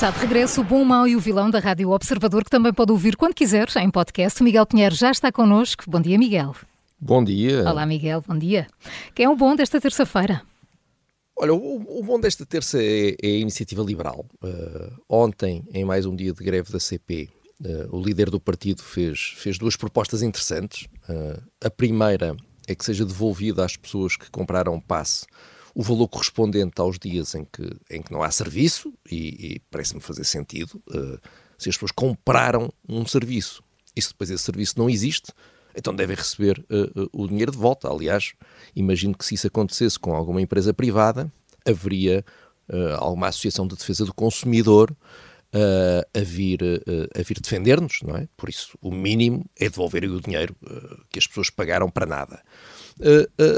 Está de regresso o bom, o mau e o vilão da Rádio Observador, que também pode ouvir quando quiser em podcast. O Miguel Pinheiro já está connosco. Bom dia, Miguel. Bom dia. Olá, Miguel. Bom dia. Quem é o bom desta terça-feira? Olha, o, o, bom desta terça é, é a iniciativa liberal. Uh, ontem, em mais um dia de greve da CP, uh, eh, o líder do partido fez, fez duas propostas interessantes. Uh, a primeira é que seja devolvida às pessoas que compraram passe o valor correspondente aos dias em que, em que não há serviço, e, e parece-me fazer sentido, uh, se as pessoas compraram um serviço e se depois esse serviço não existe, então devem receber uh, uh, o dinheiro de volta. Aliás, imagino que se isso acontecesse com alguma empresa privada, haveria alguma associação de defesa do consumidor a vir, a vir defender-nos, não é? Por isso, o mínimo é devolverem o dinheiro que as pessoas pagaram para nada.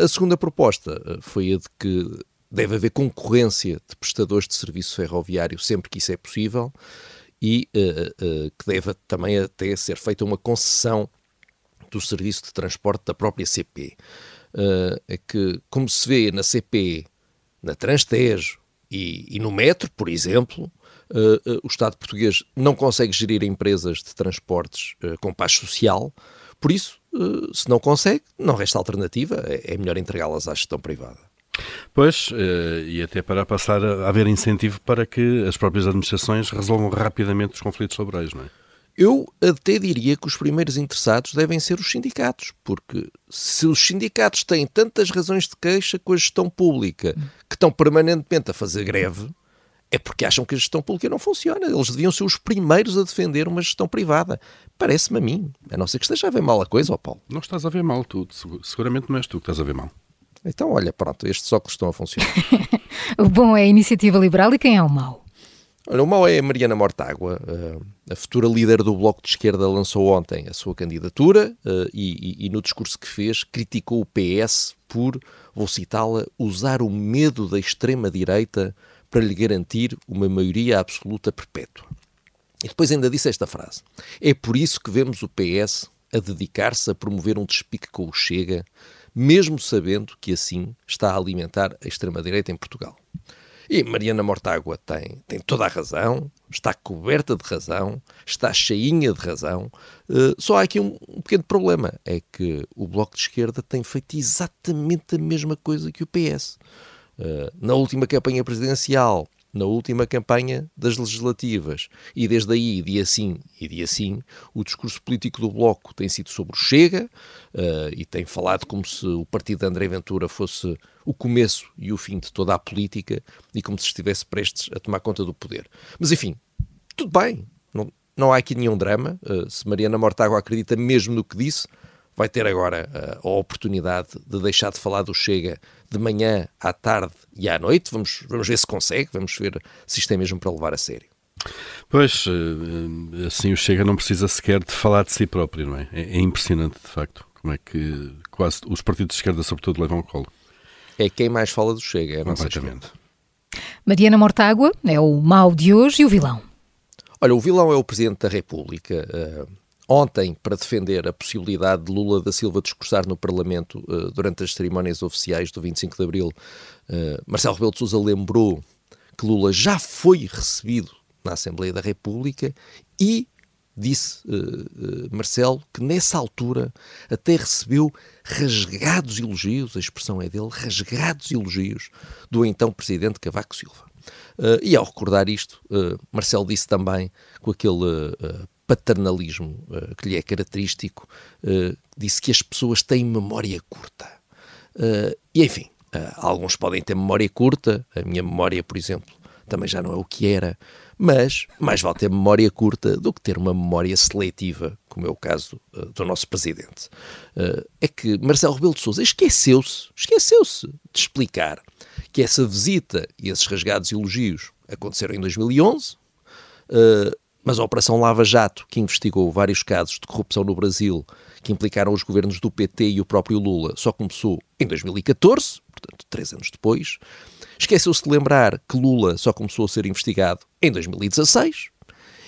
A segunda proposta eh, foi a de que deve haver concorrência de prestadores de serviço ferroviário sempre que isso é possível e uh, uh, que deve também até ser feita uma concessão do serviço de transporte da própria CP. Uh, é que, como se vê na CP, na Transtejo e, e no metro, por exemplo, o Estado português não consegue gerir empresas de transportes com paz social, por isso, se não consegue, não resta alternativa, é, é melhor entregá-las à gestão privada. Pois, eh, e até para passar a haver incentivo para que as próprias administrações resolvam rapidamente os conflitos laborais, não é? Eu até diria que os primeiros interessados devem ser os sindicatos, porque se os sindicatos têm tantas razões de queixa com a gestão pública que estão permanentemente a fazer greve, é porque acham que a gestão pública não funciona. Eles deviam ser os primeiros a defender uma gestão privada. Parece-me a mim. A não ser que esteja a ver mal a coisa, ó Paulo. Não estás a ver mal, tu. Seguramente não és tu que estás a ver mal. Então, olha, pronto, estes óculos estão a funcionar. o bom é a iniciativa liberal e quem é o mau? Olha, o mau é a Mariana Mortágua. a futura líder do Bloco de Esquerda lançou ontem a sua candidatura eh, e, e, e no discurso que fez criticou o PS por, vou citá-la, usar o medo da extrema-direita para lhe garantir uma maioria absoluta perpétua. E depois ainda disse esta frase: É por isso que vemos o PS a dedicar-se a promover um despique com o Chega, mesmo sabendo que assim está a alimentar a extrema-direita em Portugal. E Mariana Mortágua tem, tem toda a razão, está coberta de razão, está cheinha de razão. Uh, só há aqui um, um, pequeno problema: é que o Bloco de Esquerda tem feito exatamente a mesma coisa que o PS. Eh, na última campanha presidencial, na última campanha das legislativas. E desde aí, dia sim e dia sim, o discurso político do Bloco tem sido sobre o Chega uh, e tem falado como se o partido de André Ventura fosse o começo e o fim de toda a política e como se estivesse prestes a tomar conta do poder. Mas enfim, tudo bem, não, não há aqui nenhum drama. Uh, se Mariana Mortágua acredita mesmo no que disse, vai ter agora uh, a oportunidade de deixar de falar do Chega de manhã, à tarde e à noite. Vamos, vamos ver se consegue, vamos ver se isto é mesmo para levar a sério. Pois, uh, assim o Chega não precisa sequer de falar de si próprio, não é? É, é impressionante, de facto, como é que quase os partidos de esquerda, sobretudo, levam o colo. É quem mais fala do Chega, é a nossa Mariana Mortágua é o mal de hoje e o vilão. Olha, o vilão é o Presidente da República. Uh, ontem para defender a possibilidade de Lula da Silva discursar no Parlamento uh, durante as cerimónias oficiais do 25 de Abril, uh, Marcelo Rebelo de Sousa lembrou que Lula já foi recebido na Assembleia da República e disse uh, Marcelo que nessa altura até recebeu rasgados elogios, a expressão é dele, rasgados elogios do então Presidente Cavaco Silva. e ao recordar isto, Marcelo disse também com aquele paternalismo uh, que lhe é característico, uh, disse que as pessoas têm memória curta. Uh, e enfim, alguns podem ter memória curta, a minha memória, por exemplo, também já não é o que era, Mas mais vale ter memória curta do que ter uma memória seletiva, como é o caso do nosso presidente. É que Marcelo Rebelo de Sousa esqueceu-se, esqueceu-se de explicar que essa visita e esses rasgados elogios aconteceram em 2011, uh, mas a Operação Lava Jato, que investigou vários casos de corrupção no Brasil, que implicaram os governos do PT e o próprio Lula, só começou em 2014, portanto, três anos depois. Esqueceu-se de lembrar que Lula só começou a ser investigado em 2016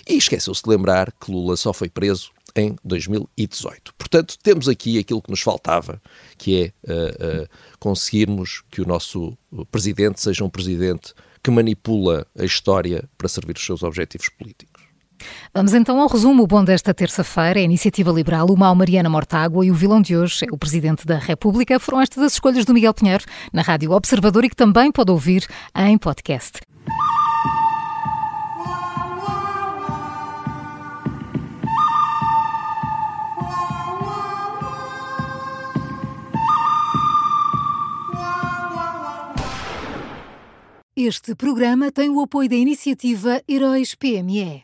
e esqueceu-se de lembrar que Lula só foi preso em 2018. Portanto, temos aqui aquilo que nos faltava, que é uh, uh, conseguirmos que o nosso presidente seja um presidente que manipula a história para servir os seus objetivos políticos. Vamos então ao resumo. O bom desta terça-feira é a Iniciativa Liberal, o mal Mariana Mortágua e o vilão de hoje é o Presidente da República. Foram estas as escolhas do Miguel Pinheiro na Rádio Observador e que também pode ouvir em podcast. Este programa tem o apoio da iniciativa Heróis PME.